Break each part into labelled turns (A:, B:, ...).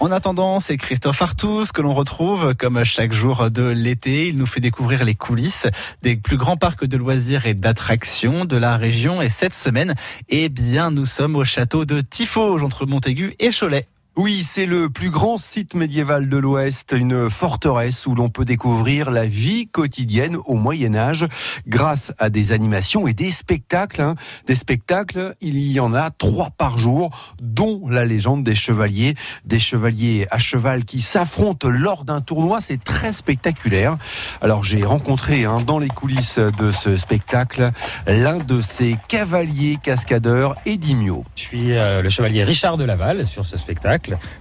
A: En attendant, c'est Christophe Artus que l'on retrouve comme chaque jour de l'été. Il nous fait découvrir les coulisses des plus grands parcs de loisirs et d'attractions de la région. Et cette semaine, eh bien, nous sommes au château de Tifauge entre Montaigu et Cholet.
B: Oui, c'est le plus grand site médiéval de l'Ouest, une forteresse où l'on peut découvrir la vie quotidienne au Moyen Âge grâce à des animations et des spectacles. Hein. Des spectacles, il y en a trois par jour, dont la légende des chevaliers, des chevaliers à cheval qui s'affrontent lors d'un tournoi. C'est très spectaculaire. Alors j'ai rencontré hein, dans les coulisses de ce spectacle l'un de ces cavaliers cascadeurs, Edimio.
C: Je suis euh, le chevalier Richard de Laval sur ce spectacle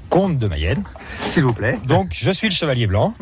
C: comte de Mayenne.
B: S'il vous plaît.
C: Donc, je suis le chevalier blanc.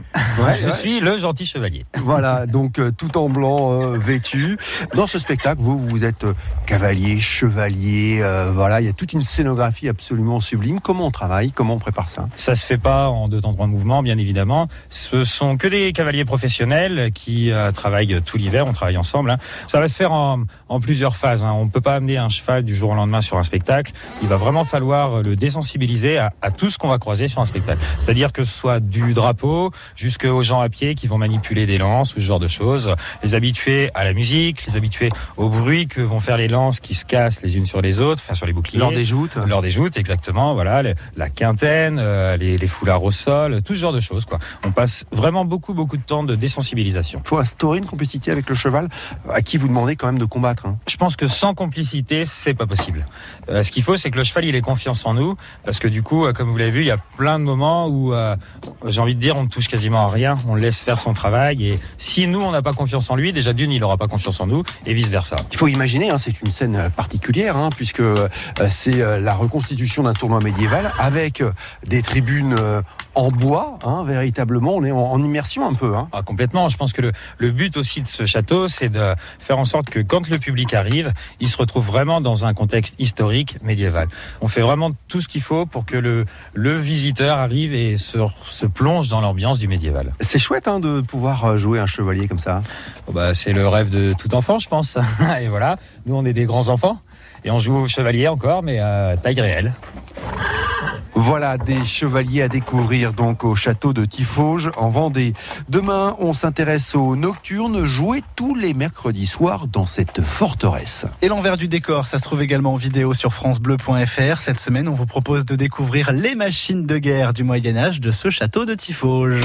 C: je suis le gentil chevalier.
B: Voilà, donc euh, tout en blanc euh, vêtu. Dans ce spectacle, vous, vous êtes euh, cavalier, chevalier. voilà, il y a toute une scénographie absolument sublime. Comment on travaille? Comment on prépare ça?
C: Ça se fait pas en deux temps trois mouvements, bien évidemment. Ce sont que des cavaliers professionnels qui travaillent tout l'hiver. On travaille ensemble. Hein. Ça va se faire en, plusieurs phases. Hein. On ne peut pas amener un cheval du jour au lendemain sur un spectacle. Il va vraiment falloir le désensibiliser à, à tout ce qu'on va croiser sur un spectacle. C'est-à-dire que ce soit du drapeau jusqu'aux gens à pied qui vont manipuler des lances ou ce genre de choses, les habitués à la musique, les habitués au bruit que vont faire les lances qui se cassent les unes sur les autres, enfin sur les boucliers.
B: Lors des joutes.
C: Lors des joutes, exactement. Voilà, la quintaine, euh, les, les, foulards au sol, tout ce genre de choses. Quoi. On passe vraiment beaucoup, beaucoup de temps de désensibilisation.
B: Il faut instaurer une complicité avec le cheval, à qui vous demandez quand même de combattre. Hein.
C: Je pense que sans complicité, c'est pas possible. Euh, ce qu'il faut, c'est que le cheval il ait confiance en nous, parce que du coup, euh, comme vous l'avez vu, il y a plein de moments où, euh, j'ai envie de dire, on ne touche quasiment à rien, on laisse faire son travail. Et si nous, on n'a pas confiance en lui, déjà d'une, il n'aura pas confiance en nous, et vice-versa.
B: Il faut imaginer, hein, c'est une scène particulière, hein, puisque euh, c'est la reconstitution d'un tournoi médiéval avec des tribunes en bois, hein, véritablement. On est en, immersion un peu. Hein.
C: Ah, complètement. Je pense que le, le, but aussi de ce château, c'est de faire en sorte que quand le public arrive, il se retrouve vraiment dans un contexte historique médiéval. On fait vraiment tout ce qu'il faut pour que le, le visiteur arrive et se, se plonge dans l'ambiance du médiéval.
B: C'est chouette hein, de pouvoir euh, jouer un chevalier comme ça.
C: Oh, bah, c'est le rêve de tout enfant, je pense. et voilà, nous on est des grands enfants et on joue au chevalier encore, mais à taille réelle.
B: Voilà des chevaliers à découvrir donc au château de Tifauge en Vendée. Demain, on s'intéresse aux nocturnes jouées tous les mercredis soirs dans cette forteresse.
A: Et l'envers du décor, ça se trouve également en vidéo sur francebleu.fr. Cette semaine, on vous propose de découvrir les machines de guerre du Moyen Âge de ce château de Tifauge.